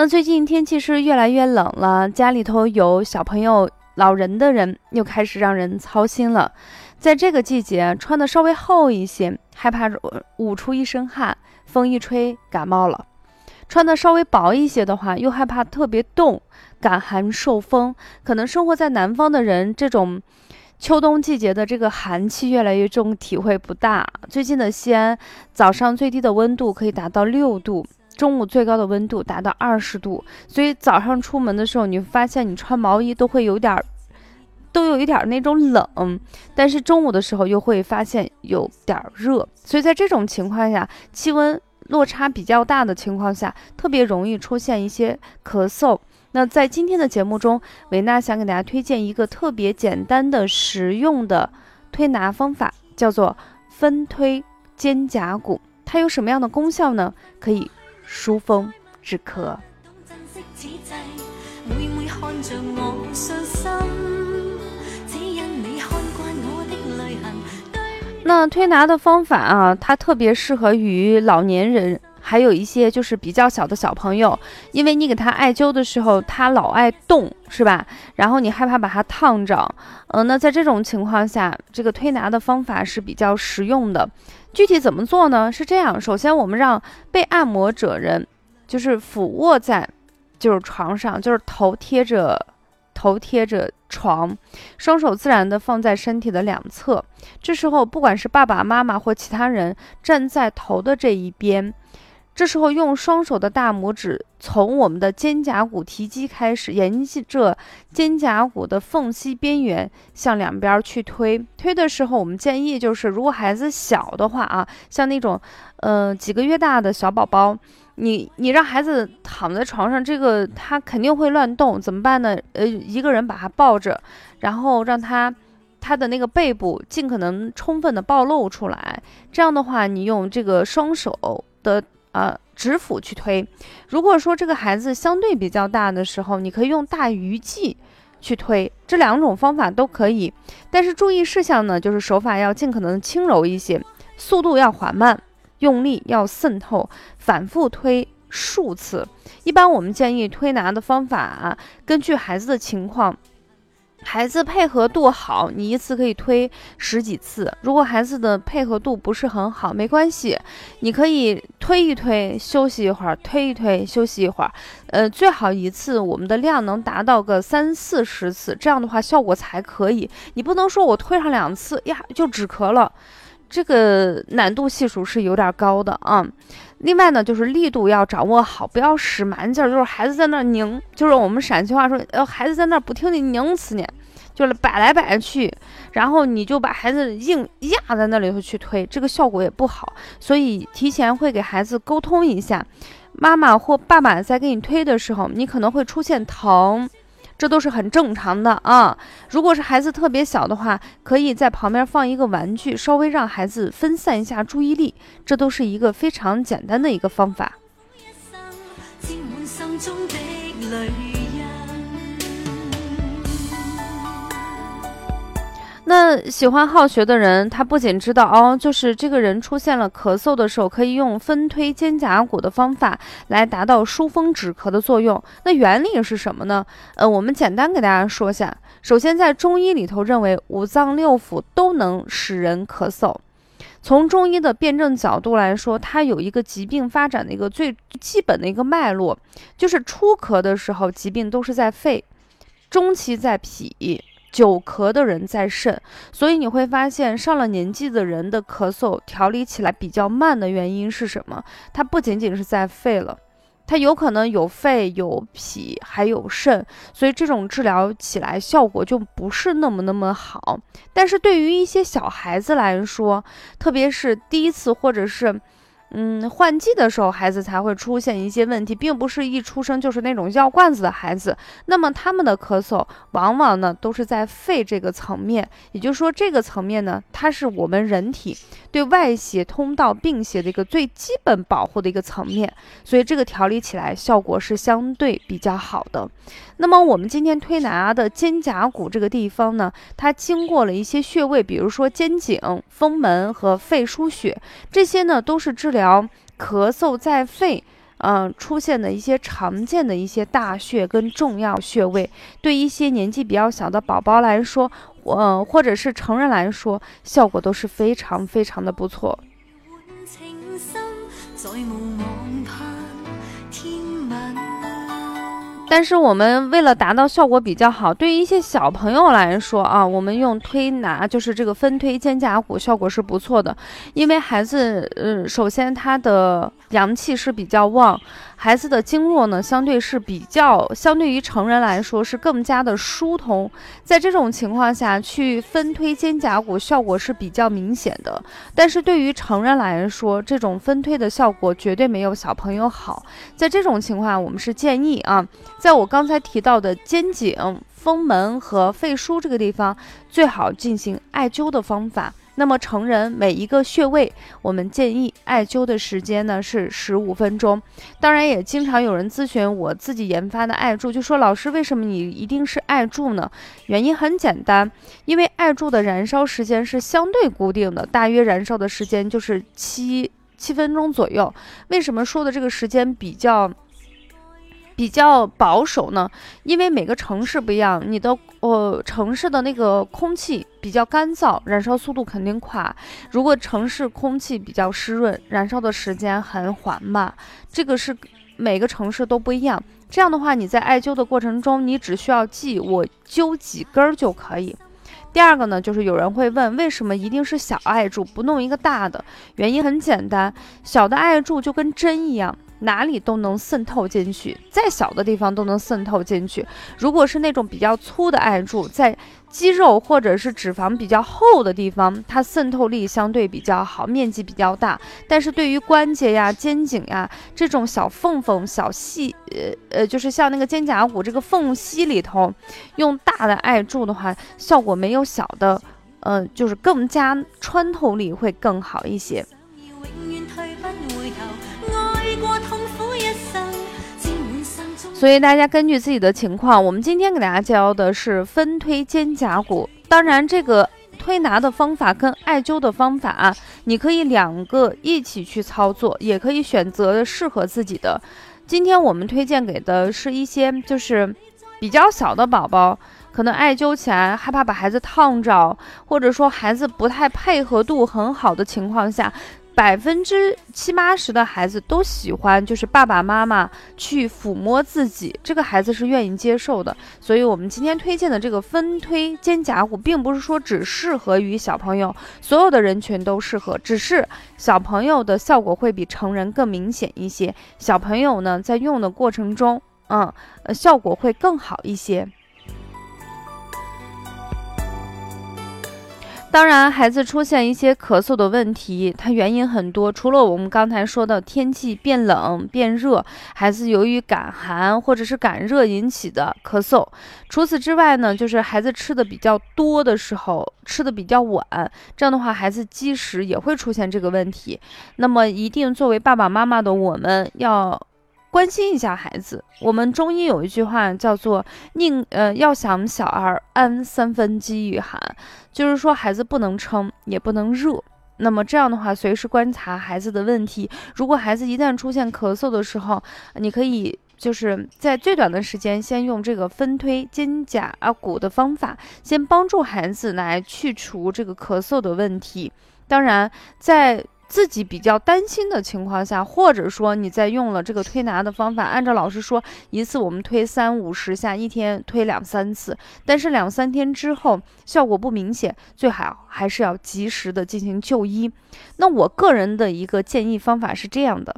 那最近天气是越来越冷了，家里头有小朋友、老人的人又开始让人操心了。在这个季节，穿的稍微厚一些，害怕捂出一身汗，风一吹感冒了。穿的稍微薄一些的话，又害怕特别冻，感寒受风。可能生活在南方的人，这种秋冬季节的这个寒气越来越重，体会不大。最近的西安早上最低的温度可以达到六度，中午最高的温度达到二十度。所以早上出门的时候，你发现你穿毛衣都会有点，都有一点那种冷。但是中午的时候又会发现有点热。所以在这种情况下，气温。落差比较大的情况下，特别容易出现一些咳嗽。那在今天的节目中，维娜想给大家推荐一个特别简单的、实用的推拿方法，叫做分推肩胛骨。它有什么样的功效呢？可以疏风止咳。那推拿的方法啊，它特别适合于老年人，还有一些就是比较小的小朋友，因为你给他艾灸的时候，他老爱动，是吧？然后你害怕把它烫着，嗯，那在这种情况下，这个推拿的方法是比较实用的。具体怎么做呢？是这样，首先我们让被按摩者人就是俯卧在就是床上，就是头贴着头贴着。床，双手自然的放在身体的两侧。这时候，不管是爸爸妈妈或其他人站在头的这一边，这时候用双手的大拇指从我们的肩胛骨提肌开始，沿着肩胛骨的缝隙边缘向两边去推。推的时候，我们建议就是，如果孩子小的话啊，像那种，呃，几个月大的小宝宝。你你让孩子躺在床上，这个他肯定会乱动，怎么办呢？呃，一个人把他抱着，然后让他他的那个背部尽可能充分的暴露出来。这样的话，你用这个双手的呃指腹去推。如果说这个孩子相对比较大的时候，你可以用大鱼际去推。这两种方法都可以，但是注意事项呢，就是手法要尽可能轻柔一些，速度要缓慢。用力要渗透，反复推数次。一般我们建议推拿的方法，根据孩子的情况，孩子配合度好，你一次可以推十几次。如果孩子的配合度不是很好，没关系，你可以推一推，休息一会儿，推一推，休息一会儿。呃，最好一次我们的量能达到个三四十次，这样的话效果才可以。你不能说我推上两次呀就止咳了。这个难度系数是有点高的啊，另外呢，就是力度要掌握好，不要使蛮劲儿，就是孩子在那儿拧，就是我们陕西话说，呃，孩子在那儿不停的拧死你，就是摆来摆去，然后你就把孩子硬压在那里头去推，这个效果也不好，所以提前会给孩子沟通一下，妈妈或爸爸在给你推的时候，你可能会出现疼。这都是很正常的啊！如果是孩子特别小的话，可以在旁边放一个玩具，稍微让孩子分散一下注意力。这都是一个非常简单的一个方法。那喜欢好学的人，他不仅知道哦，就是这个人出现了咳嗽的时候，可以用分推肩胛骨的方法来达到疏风止咳的作用。那原理是什么呢？呃，我们简单给大家说一下。首先，在中医里头认为五脏六腑都能使人咳嗽。从中医的辩证角度来说，它有一个疾病发展的一个最基本的一个脉络，就是初咳的时候，疾病都是在肺，中期在脾。久咳的人在肾，所以你会发现上了年纪的人的咳嗽调理起来比较慢的原因是什么？它不仅仅是在肺了，它有可能有肺、有脾，还有肾，所以这种治疗起来效果就不是那么那么好。但是对于一些小孩子来说，特别是第一次或者是，嗯，换季的时候孩子才会出现一些问题，并不是一出生就是那种药罐子的孩子。那么他们的咳嗽往往呢都是在肺这个层面，也就是说这个层面呢，它是我们人体对外邪通道、病邪的一个最基本保护的一个层面，所以这个调理起来效果是相对比较好的。那么我们今天推拿的肩胛骨这个地方呢，它经过了一些穴位，比如说肩颈、风门和肺腧穴，这些呢都是治疗疗咳嗽在肺，嗯出现的一些常见的一些大穴跟重要穴位。对一些年纪比较小的宝宝来说，呃或者是成人来说，效果都是非常非常的不错。但是我们为了达到效果比较好，对于一些小朋友来说啊，我们用推拿就是这个分推肩胛骨，效果是不错的。因为孩子，呃，首先他的阳气是比较旺，孩子的经络呢相对是比较，相对于成人来说是更加的疏通。在这种情况下去分推肩胛骨，效果是比较明显的。但是对于成人来说，这种分推的效果绝对没有小朋友好。在这种情况，我们是建议啊。在我刚才提到的肩颈、风门和肺腧这个地方，最好进行艾灸的方法。那么成人每一个穴位，我们建议艾灸的时间呢是十五分钟。当然，也经常有人咨询我自己研发的艾柱，就说老师，为什么你一定是艾柱呢？原因很简单，因为艾柱的燃烧时间是相对固定的，大约燃烧的时间就是七七分钟左右。为什么说的这个时间比较？比较保守呢，因为每个城市不一样，你的呃城市的那个空气比较干燥，燃烧速度肯定快。如果城市空气比较湿润，燃烧的时间很缓慢。这个是每个城市都不一样。这样的话，你在艾灸的过程中，你只需要记我灸几根儿就可以。第二个呢，就是有人会问，为什么一定是小艾柱，不弄一个大的？原因很简单，小的艾柱就跟针一样。哪里都能渗透进去，再小的地方都能渗透进去。如果是那种比较粗的艾柱，在肌肉或者是脂肪比较厚的地方，它渗透力相对比较好，面积比较大。但是对于关节呀、肩颈呀这种小缝缝、小细，呃呃，就是像那个肩胛骨这个缝隙里头，用大的艾柱的话，效果没有小的，呃，就是更加穿透力会更好一些。所以大家根据自己的情况，我们今天给大家教的是分推肩胛骨。当然，这个推拿的方法跟艾灸的方法啊，你可以两个一起去操作，也可以选择适合自己的。今天我们推荐给的是一些就是比较小的宝宝，可能艾灸起来害怕把孩子烫着，或者说孩子不太配合度很好的情况下。百分之七八十的孩子都喜欢，就是爸爸妈妈去抚摸自己，这个孩子是愿意接受的。所以，我们今天推荐的这个分推肩胛骨，并不是说只适合于小朋友，所有的人群都适合，只是小朋友的效果会比成人更明显一些。小朋友呢，在用的过程中，嗯，呃，效果会更好一些。当然，孩子出现一些咳嗽的问题，它原因很多。除了我们刚才说的天气变冷变热，孩子由于感寒或者是感热引起的咳嗽。除此之外呢，就是孩子吃的比较多的时候，吃的比较晚，这样的话，孩子积食也会出现这个问题。那么，一定作为爸爸妈妈的我们要。关心一下孩子，我们中医有一句话叫做“宁呃要想小儿安三分饥与寒”，就是说孩子不能撑，也不能热。那么这样的话，随时观察孩子的问题。如果孩子一旦出现咳嗽的时候，你可以就是在最短的时间，先用这个分推肩胛骨的方法，先帮助孩子来去除这个咳嗽的问题。当然，在自己比较担心的情况下，或者说你在用了这个推拿的方法，按照老师说，一次我们推三五十下，一天推两三次，但是两三天之后效果不明显，最好还是要及时的进行就医。那我个人的一个建议方法是这样的。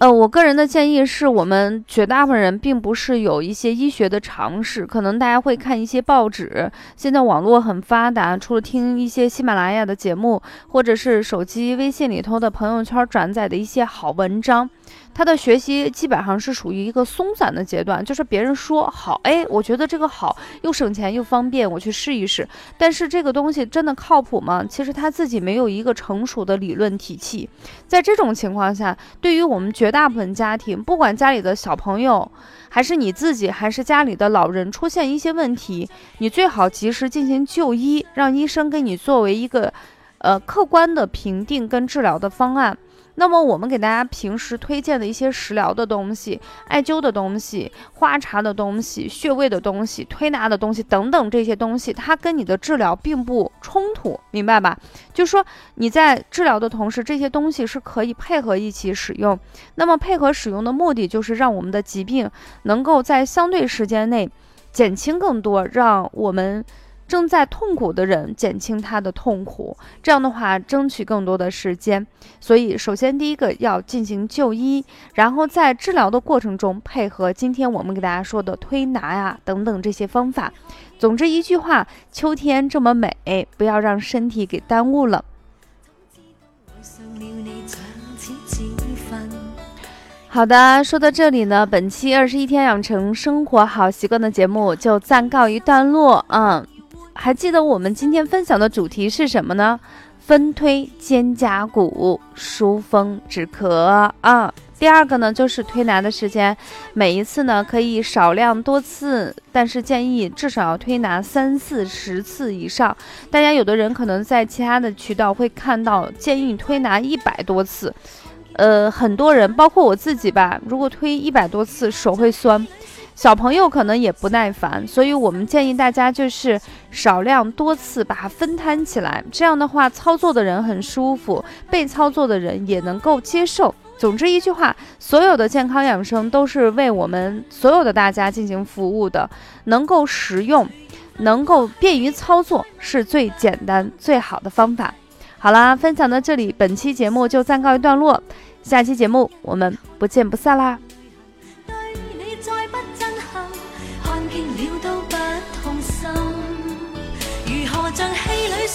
呃，我个人的建议是我们绝大部分人并不是有一些医学的常识，可能大家会看一些报纸，现在网络很发达，除了听一些喜马拉雅的节目，或者是手机微信里头的朋友圈转载的一些好文章。他的学习基本上是属于一个松散的阶段，就是别人说好，哎，我觉得这个好，又省钱又方便，我去试一试。但是这个东西真的靠谱吗？其实他自己没有一个成熟的理论体系。在这种情况下，对于我们绝大部分家庭，不管家里的小朋友，还是你自己，还是家里的老人出现一些问题，你最好及时进行就医，让医生给你作为一个，呃，客观的评定跟治疗的方案。那么我们给大家平时推荐的一些食疗的东西、艾灸的东西、花茶的东西、穴位的东西、推拿的东西等等这些东西，它跟你的治疗并不冲突，明白吧？就是说你在治疗的同时，这些东西是可以配合一起使用。那么配合使用的目的就是让我们的疾病能够在相对时间内减轻更多，让我们。正在痛苦的人减轻他的痛苦，这样的话争取更多的时间。所以，首先第一个要进行就医，然后在治疗的过程中配合今天我们给大家说的推拿呀等等这些方法。总之一句话，秋天这么美，不要让身体给耽误了。好的，说到这里呢，本期二十一天养成生活好习惯的节目就暂告一段落。嗯。还记得我们今天分享的主题是什么呢？分推肩胛骨，疏风止咳啊。第二个呢，就是推拿的时间，每一次呢可以少量多次，但是建议至少要推拿三四十次以上。大家有的人可能在其他的渠道会看到建议推拿一百多次，呃，很多人包括我自己吧，如果推一百多次手会酸。小朋友可能也不耐烦，所以我们建议大家就是少量多次把它分摊起来，这样的话操作的人很舒服，被操作的人也能够接受。总之一句话，所有的健康养生都是为我们所有的大家进行服务的，能够实用，能够便于操作，是最简单最好的方法。好啦，分享到这里，本期节目就暂告一段落，下期节目我们不见不散啦。